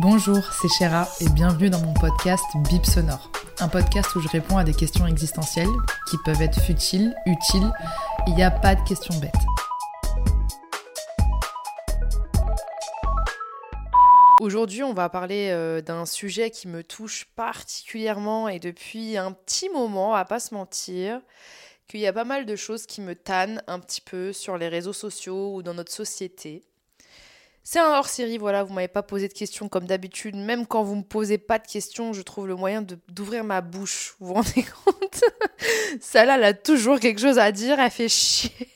Bonjour, c'est Chéra et bienvenue dans mon podcast Bip Sonore. Un podcast où je réponds à des questions existentielles qui peuvent être futiles, utiles. Il n'y a pas de questions bêtes. Aujourd'hui, on va parler euh, d'un sujet qui me touche particulièrement et depuis un petit moment, à pas se mentir, qu'il y a pas mal de choses qui me tannent un petit peu sur les réseaux sociaux ou dans notre société. C'est un hors-série, voilà, vous m'avez pas posé de questions comme d'habitude. Même quand vous me posez pas de questions, je trouve le moyen d'ouvrir ma bouche. Vous vous rendez compte? Celle-là, elle a toujours quelque chose à dire, elle fait chier.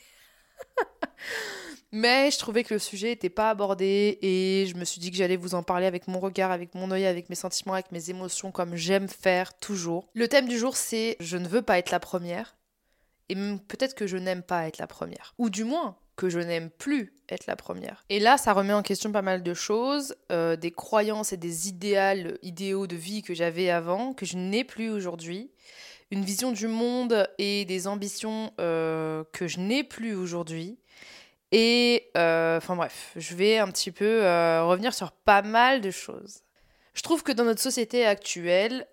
Mais je trouvais que le sujet n'était pas abordé et je me suis dit que j'allais vous en parler avec mon regard, avec mon œil, avec mes sentiments, avec mes émotions, comme j'aime faire toujours. Le thème du jour, c'est Je ne veux pas être la première. Et peut-être que je n'aime pas être la première. Ou du moins, que je n'aime plus être la première. Et là, ça remet en question pas mal de choses, euh, des croyances et des idéaux, idéaux de vie que j'avais avant, que je n'ai plus aujourd'hui, une vision du monde et des ambitions euh, que je n'ai plus aujourd'hui. Et euh, enfin bref, je vais un petit peu revenir sur pas mal de choses. Je trouve que dans notre société actuelle,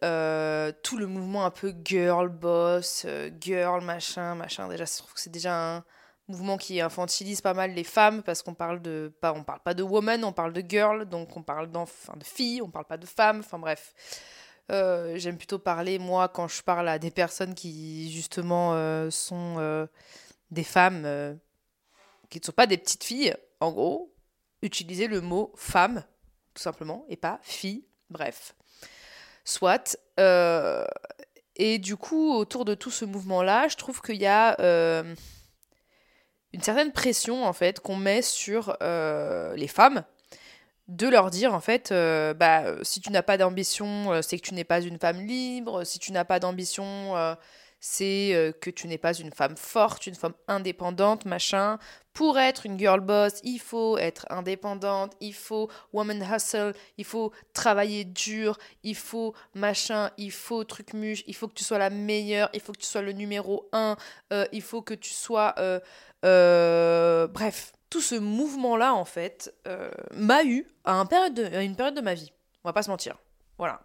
tout le mouvement un peu girl boss, girl machin, machin, déjà, je trouve que c'est déjà un mouvement qui infantilise pas mal les femmes parce qu'on parle de pas, on parle pas de woman, on parle de girl, donc on parle d'enfants, de filles, on parle pas de femmes, enfin bref. Euh, J'aime plutôt parler moi quand je parle à des personnes qui justement euh, sont euh, des femmes qui ne sont pas des petites filles, en gros, utiliser le mot femme, tout simplement, et pas fille, bref. Soit. et du coup, autour de tout ce mouvement-là, je trouve qu'il y a une certaine pression, en fait, qu'on met sur euh, les femmes, de leur dire, en fait, euh, bah, si tu n'as pas d'ambition, euh, c'est que tu n'es pas une femme libre, si tu n'as pas d'ambition, c'est euh, que tu n'es pas une femme forte, une femme indépendante, machin. Pour être une girl boss, il faut être indépendante, il faut woman hustle, il faut travailler dur, il faut machin, il faut truc muche, il faut que tu sois la meilleure, il faut que tu sois le numéro un, euh, il faut que tu sois... euh, bref, tout ce mouvement-là, en fait, m'a eu à, un période de- à une période de ma vie. On va pas se mentir. Voilà.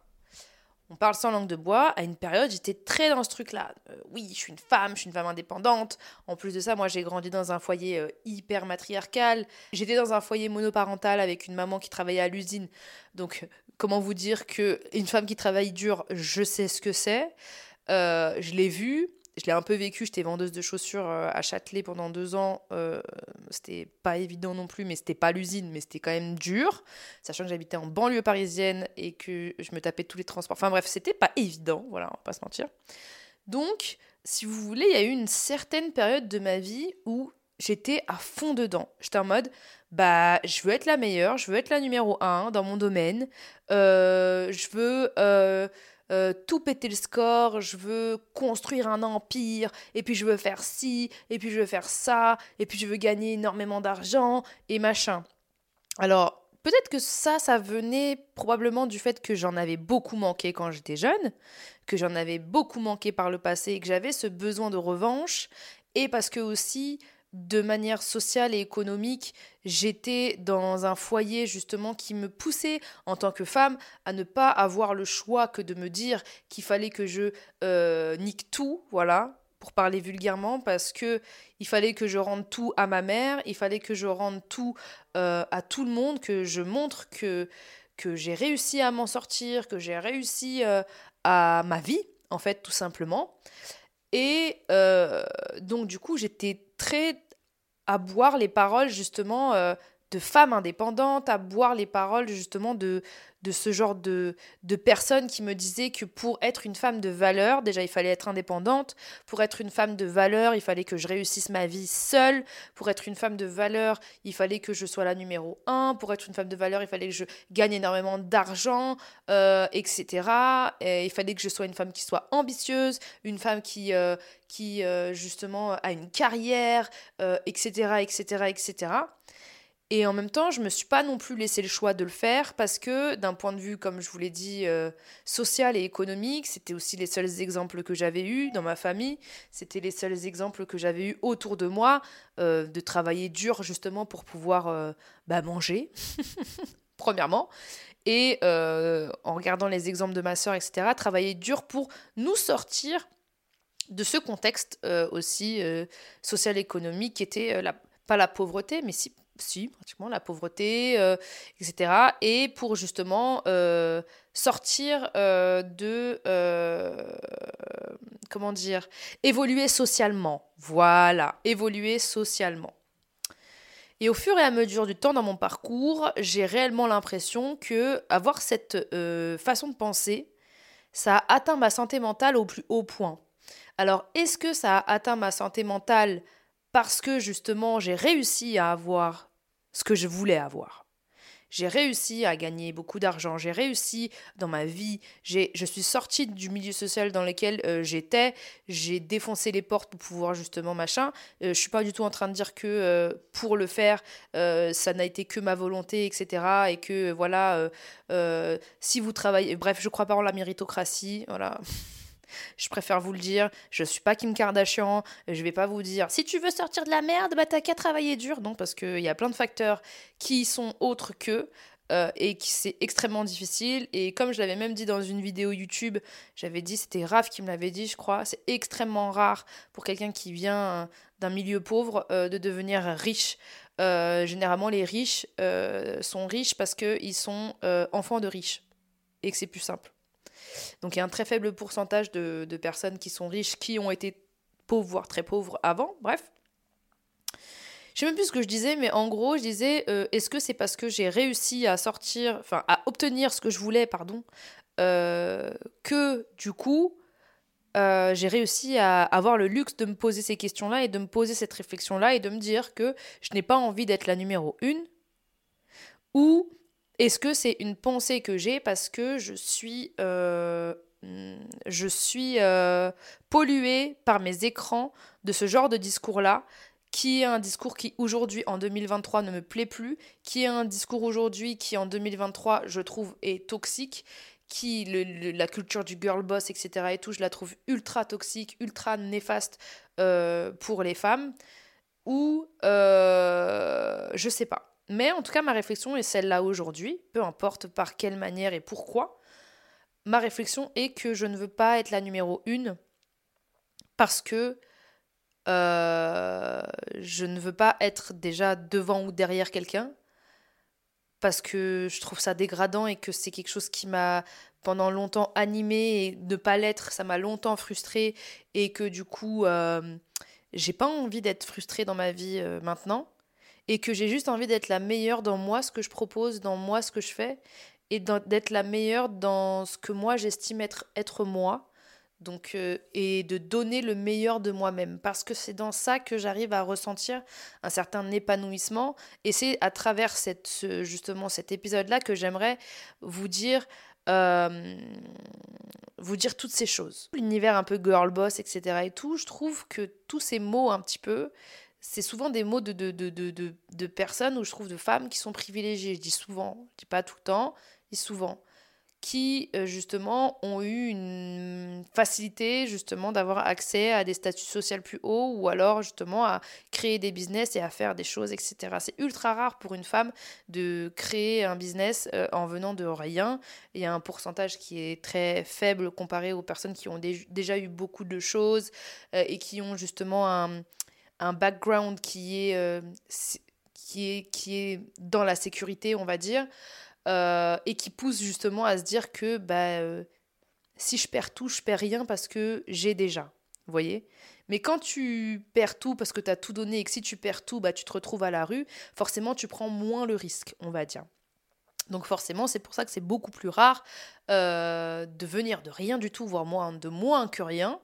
On parle sans langue de bois. À une période, j'étais très dans ce truc-là. Euh, oui, je suis une femme, je suis une femme indépendante. En plus de ça, moi, j'ai grandi dans un foyer euh, hyper matriarcal. J'étais dans un foyer monoparental avec une maman qui travaillait à l'usine. Donc, euh, comment vous dire que une femme qui travaille dur, je sais ce que c'est. Je l'ai vu. Je l'ai un peu vécu. J'étais vendeuse de chaussures euh, à Châtelet pendant deux ans. Euh, c'était pas évident non plus, mais c'était pas l'usine, mais c'était quand même dur. Sachant que j'habitais en banlieue parisienne et que je me tapais tous les transports. Enfin bref, c'était pas évident, voilà, on va pas se mentir. Donc, si vous voulez, il y a eu une certaine période de ma vie où j'étais à fond dedans. J'étais en mode, bah, je veux être la meilleure, je veux être la numéro un dans mon domaine, euh, je veux euh, euh, tout péter le score, je veux construire un empire, et puis je veux faire ci, et puis je veux faire ça, et puis je veux gagner énormément d'argent, et machin. Alors, peut-être que ça, ça venait probablement du fait que j'en avais beaucoup manqué quand j'étais jeune, que j'en avais beaucoup manqué par le passé et que j'avais ce besoin de revanche, et parce que aussi, de manière sociale et économique, j'étais dans un foyer justement qui me poussait en tant que femme à ne pas avoir le choix que de me dire qu'il fallait que je euh, nique tout, voilà, pour parler vulgairement, parce que il fallait que je rende tout à ma mère, il fallait que je rende tout euh, à tout le monde, que je montre que, que j'ai réussi à m'en sortir, que j'ai réussi euh, à ma vie, en fait, tout simplement. Et donc, du coup, j'étais très à boire les paroles, justement, euh, de femme indépendante, à boire les paroles justement de, de ce genre de, de personnes qui me disaient que pour être une femme de valeur, déjà il fallait être indépendante, pour être une femme de valeur, il fallait que je réussisse ma vie seule, pour être une femme de valeur, il fallait que je sois la numéro un, pour être une femme de valeur, il fallait que je gagne énormément d'argent, euh, etc. Et il fallait que je sois une femme qui soit ambitieuse, une femme qui, euh, qui euh, justement a une carrière, etc., etc., etc. Et en même temps, je me suis pas non plus laissé le choix de le faire parce que d'un point de vue, comme je vous l'ai dit, euh, social et économique, c'était aussi les seuls exemples que j'avais eus dans ma famille, c'était les seuls exemples que j'avais eus autour de moi, euh, de travailler dur justement pour pouvoir euh, bah, manger, premièrement. Et en regardant les exemples de ma soeur, etc., travailler dur pour nous sortir de ce contexte aussi social-économique qui était pas la pauvreté, mais si si, pratiquement, la pauvreté, euh, etc. Et pour justement euh, sortir euh, de, comment dire, évoluer socialement. Voilà, évoluer socialement. Et au fur et à mesure du temps dans mon parcours, j'ai réellement l'impression que avoir cette façon de penser, ça a atteint ma santé mentale au plus haut point. Alors, est-ce que ça a atteint ma santé mentale parce que justement j'ai réussi à avoir ce que je voulais avoir. J'ai réussi à gagner beaucoup d'argent, j'ai réussi dans ma vie, je suis sortie du milieu social dans lequel euh, j'étais, j'ai défoncé les portes pour pouvoir justement machin. Je euh, je suis pas du tout en train de dire que euh, pour le faire, ça n'a été que ma volonté, etc. Et que voilà, si vous travaillez, bref, je crois pas en la méritocratie, voilà. Je préfère vous le dire, je suis pas Kim Kardashian, je vais pas vous dire si tu veux sortir de la merde, bah t'as qu'à travailler dur. Non, parce qu'il y a plein de facteurs qui sont autres que. Euh, et qui c'est extrêmement difficile. Et comme je l'avais même dit dans une vidéo YouTube, j'avais dit, c'était Raph qui me l'avait dit, je crois, c'est extrêmement rare pour quelqu'un qui vient d'un milieu pauvre euh, de devenir riche. Euh, généralement, les riches sont riches parce qu'ils sont enfants de riches et que c'est plus simple. Donc il y a un très faible pourcentage de, personnes qui sont riches qui ont été pauvres, voire très pauvres avant. Bref. Je sais même plus ce que je disais, mais en gros, je disais, euh, est-ce que c'est parce que j'ai réussi à sortir, enfin, à obtenir ce que je voulais, pardon, euh, que du coup, euh, j'ai réussi à avoir le luxe de me poser ces questions-là et de me poser cette réflexion-là et de me dire que je n'ai pas envie d'être la numéro une ou est-ce que c'est une pensée que j'ai parce que je suis, euh, euh, polluée par mes écrans de ce genre de discours-là qui est un discours qui aujourd'hui en 2023 ne me plaît plus, qui est un discours aujourd'hui qui en 2023 je trouve est toxique, qui la culture du girl boss etc et tout je la trouve ultra toxique, ultra néfaste euh, pour les femmes, ou je sais pas. Mais en tout cas, ma réflexion est celle-là aujourd'hui, peu importe par quelle manière et pourquoi. Ma réflexion est que je ne veux pas être la numéro une parce que euh, je ne veux pas être déjà devant ou derrière quelqu'un parce que je trouve ça dégradant et que c'est quelque chose qui m'a pendant longtemps animé et ne pas l'être, ça m'a longtemps frustré et que du coup, euh, j'ai pas envie d'être frustrée dans ma vie euh, maintenant et que j'ai juste envie d'être la meilleure dans moi, ce que je propose, dans moi, ce que je fais, et d'être la meilleure dans ce que moi j'estime être, être moi. Donc, euh, et de donner le meilleur de moi-même. Parce que c'est dans ça que j'arrive à ressentir un certain épanouissement. Et c'est à travers cette, justement cet épisode-là que j'aimerais vous dire, euh, vous dire toutes ces choses. L'univers un peu girl boss, etc. et tout, je trouve que tous ces mots un petit peu, c'est souvent des mots de, de, de, personnes, ou je trouve de femmes qui sont privilégiées. Je dis souvent, je dis pas tout le temps, dis souvent, qui euh, justement ont eu une facilité justement d'avoir accès à des statuts sociaux plus hauts ou alors justement à créer des business et à faire des choses, etc. C'est ultra rare pour une femme de créer un business euh, en venant de rien. Il y a un pourcentage qui est très faible comparé aux personnes qui ont déjà eu beaucoup de choses euh, et qui ont justement un un background qui est, euh, qui, est, qui est dans la sécurité, on va dire, euh, et qui pousse justement à se dire que bah, euh, si je perds tout, je perds rien parce que j'ai déjà. Vous voyez Mais quand tu perds tout parce que tu as tout donné et que si tu perds tout, bah, tu te retrouves à la rue, forcément tu prends moins le risque, on va dire. Donc forcément, c'est pour ça que c'est beaucoup plus rare de venir de rien du tout, voire moins, de moins que rien,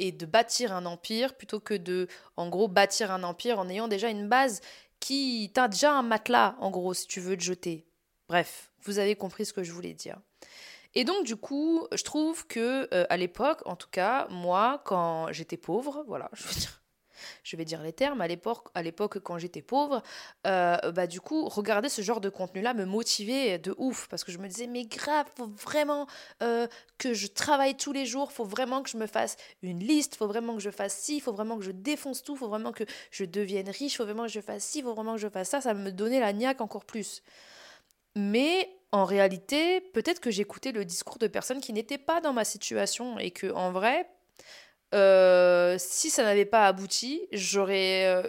et de bâtir un empire plutôt que de, en gros, bâtir un empire en ayant déjà une base qui t'a déjà un matelas, en gros, si tu veux te jeter. Bref, vous avez compris ce que je voulais dire. Et donc du coup, je trouve que euh, à l'époque, en tout cas, moi, quand j'étais pauvre, voilà, je veux dire, je vais dire les termes, à l'époque, à l'époque quand j'étais pauvre, euh, bah du coup, regarder ce genre de contenu-là me motivait de ouf, parce que je me disais, mais grave, faut vraiment euh, que je travaille tous les jours, faut vraiment que je me fasse une liste, faut vraiment que je fasse ci, faut vraiment que je défonce tout, faut vraiment que je devienne riche, faut vraiment que je fasse ci, faut vraiment que je fasse ça, ça me donnait la niaque encore plus. Mais en réalité, peut-être que j'écoutais le discours de personnes qui n'étaient pas dans ma situation et que en vrai, euh, si ça n'avait pas abouti, j'aurais euh,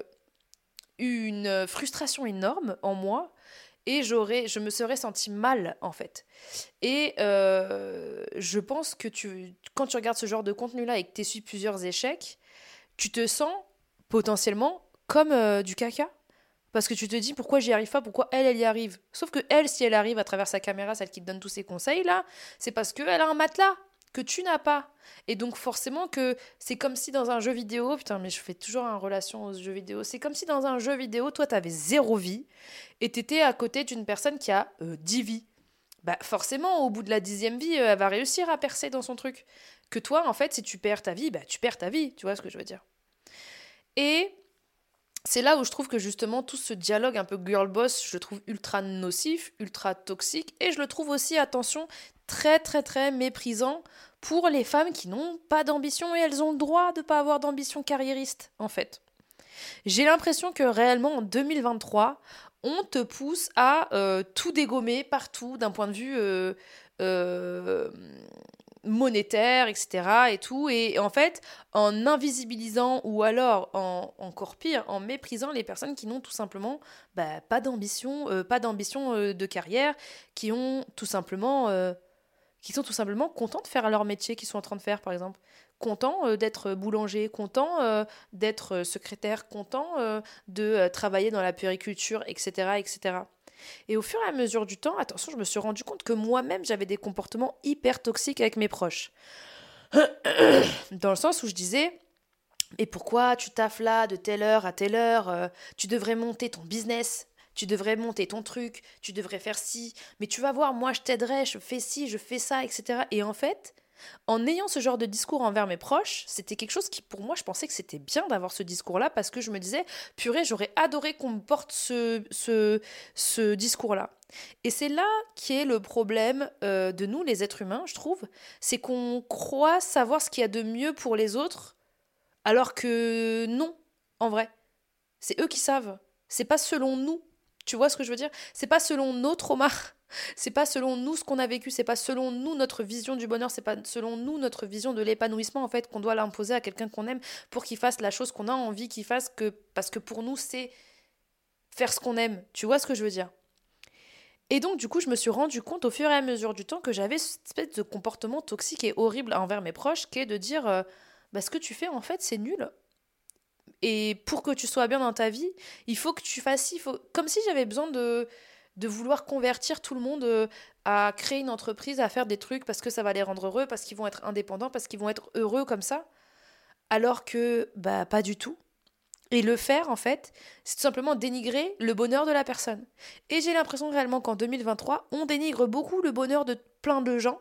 eu une frustration énorme en moi et j'aurais, je me serais senti mal en fait. Et euh, je pense que tu, quand tu regardes ce genre de contenu-là et que tu essuies plusieurs échecs, tu te sens potentiellement comme du caca. Parce que tu te dis pourquoi j'y arrive pas, pourquoi elle, elle y arrive? Sauf que elle, si elle arrive à travers sa caméra, celle qui te donne tous ses conseils là, c'est parce qu'elle a un matelas que tu n'as pas. Et donc forcément que c'est comme si dans un jeu vidéo, putain mais je fais toujours en relation aux jeux vidéo, c'est comme si dans un jeu vidéo, toi tu avais zéro vie et tu étais à côté d'une personne qui a euh, dix vies. Bah forcément, au bout de la dixième vie, euh, elle va réussir à percer dans son truc. Que toi, en fait, si tu perds ta vie, bah tu perds ta vie, tu vois ce que je veux dire. Et c'est là où je trouve que justement tout ce dialogue un peu girl boss, je le trouve ultra nocif, ultra toxique, et je le trouve aussi, attention, très très très méprisant pour les femmes qui n'ont pas d'ambition et elles ont le droit de ne pas avoir d'ambition carriériste en fait. J'ai l'impression que réellement en 2023, on te pousse à euh, tout dégommer partout d'un point de vue euh, euh, monétaire, etc. et tout. Et en fait, en invisibilisant ou alors, en, encore pire, en méprisant les personnes qui n'ont tout simplement bah, pas d'ambition, pas d'ambition de carrière, qui ont tout simplement, qui sont tout simplement contents de faire leur métier qu'ils sont en train de faire, par exemple. Contents d'être boulanger, contents d'être secrétaire, contents de travailler dans la puériculture, etc., etc. Et au fur et à mesure du temps, attention, je me suis rendu compte que moi-même, j'avais des comportements hyper toxiques avec mes proches. Dans le sens où je disais, mais pourquoi tu taffes là de telle heure à telle heure euh, Tu devrais monter ton business, tu devrais monter ton truc, tu devrais faire ci, mais tu vas voir, moi je t'aiderai, je fais ci, je fais ça, etc. Et en fait, en ayant ce genre de discours envers mes proches, c'était quelque chose qui, pour moi, je pensais que c'était bien d'avoir ce discours-là parce que je me disais, purée, j'aurais adoré qu'on me porte ce, ce, discours-là. Et c'est là qui est le problème euh, de nous, les êtres humains, je trouve, c'est qu'on croit savoir ce qu'il y a de mieux pour les autres, alors que non, en vrai. C'est eux qui savent. C'est pas selon nous. Tu vois ce que je veux dire? C'est pas selon nos traumas c'est pas selon nous ce qu'on a vécu, c'est pas selon nous notre vision du bonheur, c'est pas selon nous notre vision de l'épanouissement en fait qu'on doit l'imposer à quelqu'un qu'on aime pour qu'il fasse la chose qu'on a envie qu'il fasse que parce que pour nous c'est faire ce qu'on aime. Tu vois ce que je veux dire? Et donc, du coup, je me suis rendu compte au fur et à mesure du temps que j'avais cette espèce de comportement toxique et horrible envers mes proches, qui est de dire euh, bah, ce que tu fais, en fait, c'est nul. Et pour que tu sois bien dans ta vie, il faut que tu fasses il faut... comme si j'avais besoin de de vouloir convertir tout le monde euh, à créer une entreprise, à faire des trucs parce que ça va les rendre heureux, parce qu'ils vont être indépendants, parce qu'ils vont être heureux comme ça. Alors que, bah, pas du tout. Et le faire, en fait, c'est tout simplement dénigrer le bonheur de la personne. Et j'ai l'impression réellement qu'en 2023, on dénigre beaucoup le bonheur de plein de gens,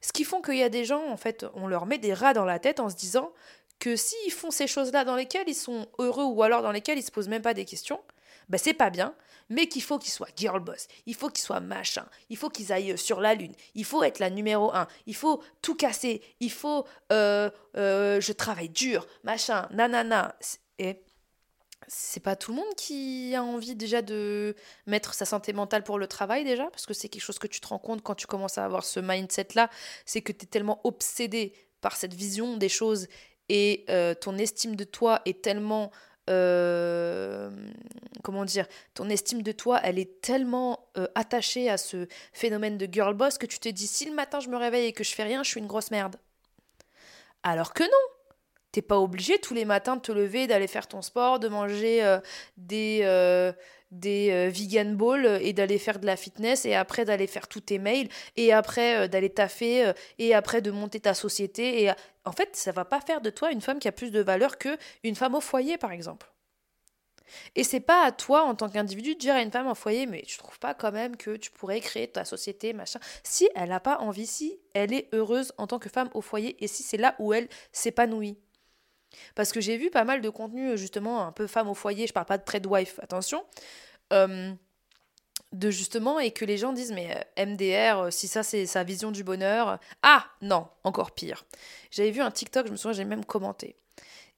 ce qui font qu'il y a des gens, en fait, on leur met des rats dans la tête en se disant que s'ils font ces choses-là dans lesquelles ils sont heureux ou alors dans lesquelles ils se posent même pas des questions, bah c'est pas bien, mais qu'il faut qu'ils soient girl boss, il faut qu'ils soient machin, il faut qu'ils aillent sur la lune, il faut être la numéro un, il faut tout casser, il faut euh, euh, je travaille dur, machin, nanana. Et c'est pas tout le monde qui a envie déjà de mettre sa santé mentale pour le travail déjà, parce que c'est quelque chose que tu te rends compte quand tu commences à avoir ce mindset-là, c'est que tu es tellement obsédé par cette vision des choses et euh, ton estime de toi est tellement euh, comment dire, ton estime de toi, elle est tellement euh, attachée à ce phénomène de girl boss que tu te dis si le matin je me réveille et que je fais rien, je suis une grosse merde. Alors que non T'es pas obligé tous les matins de te lever, d'aller faire ton sport, de manger des, des euh, vegan balls et d'aller faire de la fitness et après d'aller faire tous tes mails et après d'aller taffer et après de monter ta société. Et en fait, ça va pas faire de toi une femme qui a plus de valeur que une femme au foyer, par exemple. Et c'est pas à toi, en tant qu'individu, de dire à une femme au foyer, mais tu trouves pas quand même que tu pourrais créer ta société, machin. Si elle n'a pas envie, si elle est heureuse en tant que femme au foyer et si c'est là où elle s'épanouit. Parce que j'ai vu pas mal de contenu, justement, un peu femme au foyer, je parle pas de trade wife, attention. Euh, de justement, et que les gens disent, mais euh, MDR, euh, si ça c'est sa vision du bonheur. Ah non, encore pire. J'avais vu un TikTok, je me souviens, j'ai même commenté.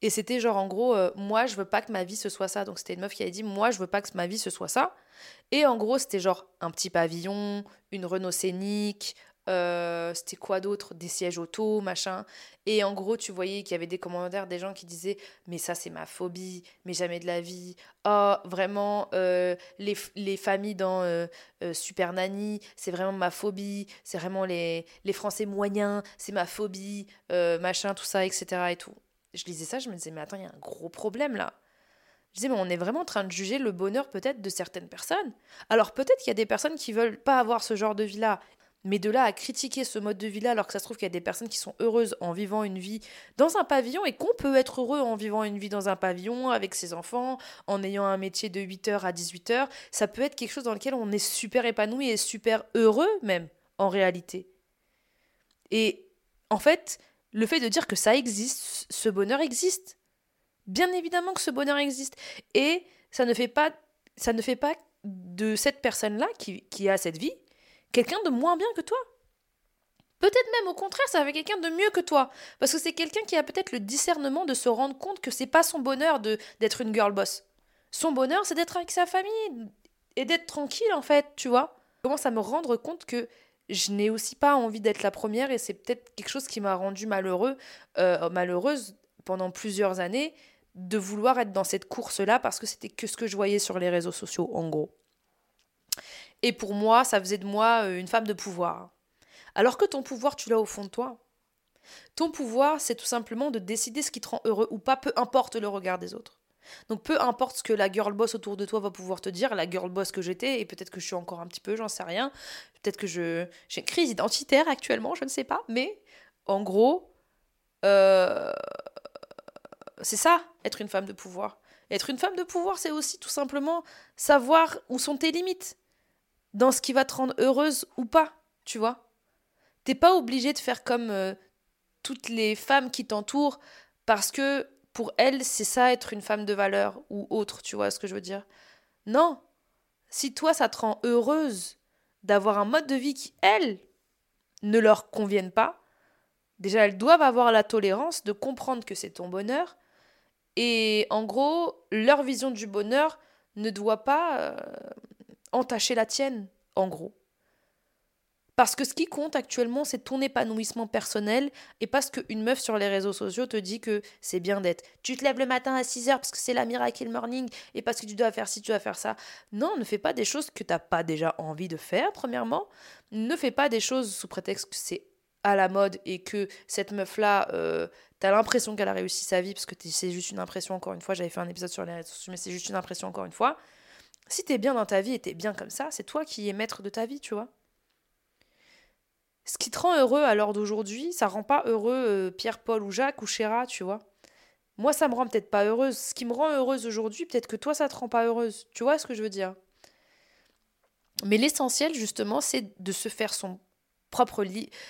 Et c'était genre en gros, moi je veux pas que ma vie ce soit ça. Donc c'était une meuf qui avait dit, moi je veux pas que ma vie ce soit ça. Et en gros, c'était genre un petit pavillon, une Renault Scénic, euh, c'était quoi d'autre? Des sièges auto, machin. Et en gros, tu voyais qu'il y avait des commentaires des gens qui disaient Mais ça, c'est ma phobie, mais jamais de la vie. Oh, vraiment, euh, les, les, familles dans euh, Super Nanny, c'est vraiment ma phobie. C'est vraiment les, les Français moyens, c'est ma phobie, machin, tout ça, etc. Et tout. Je lisais ça, je me disais Mais attends, il y a un gros problème là. Je disais, mais on est vraiment en train de juger le bonheur peut-être de certaines personnes. Alors peut-être qu'il y a des personnes qui veulent pas avoir ce genre de vie-là mais de là à critiquer ce mode de vie-là, alors que ça se trouve qu'il y a des personnes qui sont heureuses en vivant une vie dans un pavillon et qu'on peut être heureux en vivant une vie dans un pavillon avec ses enfants, en ayant un métier de 8h à 18h, ça peut être quelque chose dans lequel on est super épanoui et super heureux même, en réalité. Et en fait, le fait de dire que ça existe, ce bonheur existe. Bien évidemment que ce bonheur existe. Et ça ne fait pas, ça ne fait pas de cette personne-là qui, qui a cette vie quelqu'un de moins bien que toi. Peut-être même au contraire, ça fait quelqu'un de mieux que toi. Parce que c'est quelqu'un qui a peut-être le discernement de se rendre compte que c'est pas son bonheur de d'être une girl boss. Son bonheur, c'est d'être avec sa famille et d'être tranquille en fait, tu vois. Je commence à me rendre compte que je n'ai aussi pas envie d'être la première et c'est peut-être quelque chose qui m'a rendue malheureux, euh, malheureuse pendant plusieurs années de vouloir être dans cette course-là parce que c'était que ce que je voyais sur les réseaux sociaux en gros. Et pour moi, ça faisait de moi euh, une femme de pouvoir. Alors que ton pouvoir, tu l'as au fond de toi. Ton pouvoir, c'est tout simplement de décider ce qui te rend heureux ou pas, peu importe le regard des autres. Donc peu importe ce que la girl boss autour de toi va pouvoir te dire, la girl boss que j'étais, et peut-être que je suis encore un petit peu, j'en sais rien, peut-être que je j'ai une crise identitaire actuellement, je ne sais pas, mais en gros, euh, c'est ça, être une femme de pouvoir. Être une femme de pouvoir, c'est aussi tout simplement savoir où sont tes limites dans ce qui va te rendre heureuse ou pas, tu vois. T'es pas obligé de faire comme euh, toutes les femmes qui t'entourent parce que pour elles, c'est ça être une femme de valeur ou autre, tu vois ce que je veux dire. Non. Si toi, ça te rend heureuse d'avoir un mode de vie qui, elles, ne leur convienne pas, déjà, elles doivent avoir la tolérance de comprendre que c'est ton bonheur. Et en gros, leur vision du bonheur ne doit pas euh, entacher la tienne, en gros. Parce que ce qui compte actuellement, c'est ton épanouissement personnel et parce qu'une meuf sur les réseaux sociaux te dit que c'est bien d'être. Tu te lèves le matin à 6 heures parce que c'est la miracle morning et parce que tu dois faire ci, tu dois faire ça. Non, ne fais pas des choses que tu n'as pas déjà envie de faire, premièrement. Ne fais pas des choses sous prétexte que c'est à la mode et que cette meuf-là, euh, t'as l'impression qu'elle a réussi sa vie parce que c'est juste une impression, encore une fois. J'avais fait un épisode sur les réseaux sociaux, mais c'est juste une impression, encore une fois. Si t'es bien dans ta vie et t'es bien comme ça, c'est toi qui es maître de ta vie, tu vois. Ce qui te rend heureux à l'heure d'aujourd'hui, ça rend pas heureux euh, Pierre, Paul ou Jacques ou Chéra, tu vois. Moi, ça me rend peut-être pas heureuse. Ce qui me rend heureuse aujourd'hui, peut-être que toi, ça te rend pas heureuse. Tu vois ce que je veux dire? Mais l'essentiel, justement, c'est de se faire son propre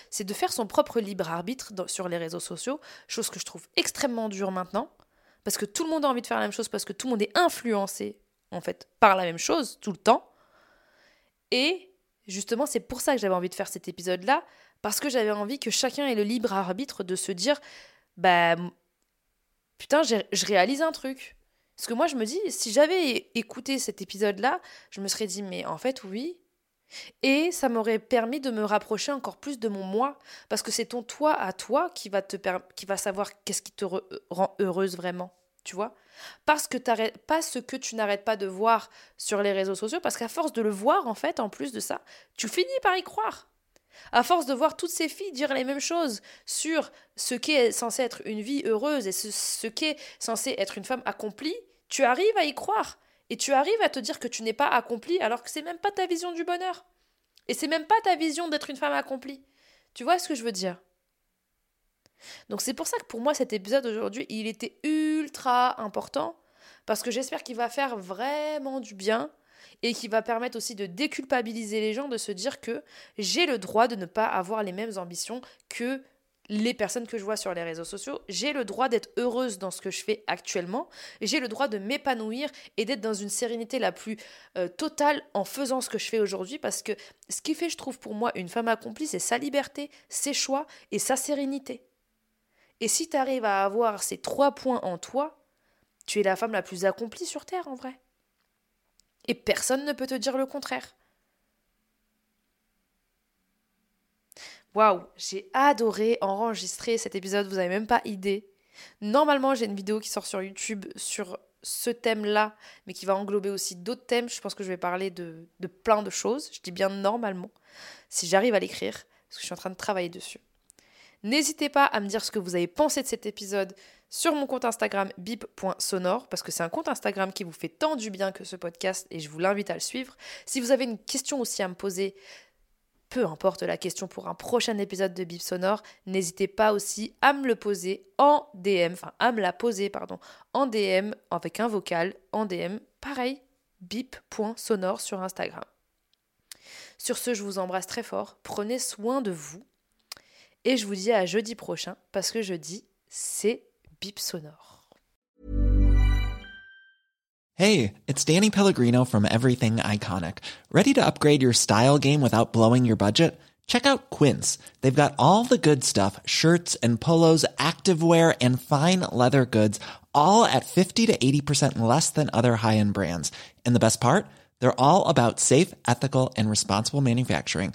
c'est de faire son propre libre arbitre sur les réseaux sociaux, chose que je trouve extrêmement dure maintenant, parce que tout le monde a envie de faire la même chose, parce que tout le monde est influencé en fait, par la même chose tout le temps. Et justement, c'est pour ça que j'avais envie de faire cet épisode-là, parce que j'avais envie que chacun ait le libre arbitre de se dire, bah, putain, je réalise un truc. Parce que moi, je me dis, si j'avais écouté cet épisode-là, je me serais dit, mais en fait, oui. Et ça m'aurait permis de me rapprocher encore plus de mon moi, parce que c'est ton toi à toi qui va, te qui va savoir qu'est-ce qui te rend heureuse vraiment, tu vois parce que pas ce que tu n'arrêtes pas de voir sur les réseaux sociaux, parce qu'à force de le voir, en fait, en plus de ça, tu finis par y croire. À force de voir toutes ces filles dire les mêmes choses sur ce qu'est censé être une vie heureuse et ce, qu'est censé être une femme accomplie, tu arrives à y croire. Et tu arrives à te dire que tu n'es pas accomplie alors que c'est même pas ta vision du bonheur. Et c'est même pas ta vision d'être une femme accomplie. Tu vois ce que je veux dire? Donc c'est pour ça que pour moi cet épisode aujourd'hui, il était ultra important parce que j'espère qu'il va faire vraiment du bien et qui va permettre aussi de déculpabiliser les gens, de se dire que j'ai le droit de ne pas avoir les mêmes ambitions que les personnes que je vois sur les réseaux sociaux. J'ai le droit d'être heureuse dans ce que je fais actuellement. J'ai le droit de m'épanouir et d'être dans une sérénité la plus euh, totale en faisant ce que je fais aujourd'hui parce que ce qui fait, je trouve, pour moi, une femme accomplie, c'est sa liberté, ses choix et sa sérénité. Et si tu arrives à avoir ces trois points en toi, tu es la femme la plus accomplie sur Terre en vrai. Et personne ne peut te dire le contraire. Waouh, j'ai adoré enregistrer cet épisode, vous n'avez même pas idée. Normalement, j'ai une vidéo qui sort sur YouTube sur ce thème-là, mais qui va englober aussi d'autres thèmes. Je pense que je vais parler de, de plein de choses. Je dis bien normalement, si j'arrive à l'écrire, parce que je suis en train de travailler dessus. N'hésitez pas à me dire ce que vous avez pensé de cet épisode sur mon compte Instagram bip.sonore parce que c'est un compte Instagram qui vous fait tant du bien que ce podcast et je vous l'invite à le suivre. Si vous avez une question aussi à me poser, peu importe la question pour un prochain épisode de Bip Sonore, n'hésitez pas aussi à me le poser en DM, enfin à me la poser, en DM avec un vocal, en DM, pareil, bip.sonore sur Instagram. Sur ce, je vous embrasse très fort, prenez soin de vous et je vous dis à jeudi prochain parce que jeudi, c'est bip sonore. Hey, it's Danny Pellegrino from Everything Iconic. Ready to upgrade your style game without blowing your budget? Check out Quince. They've got all the good stuff shirts and polos, activewear, and fine leather goods, all at 50 to 80% less than other high end brands. And the best part? They're all about safe, ethical, and responsible manufacturing.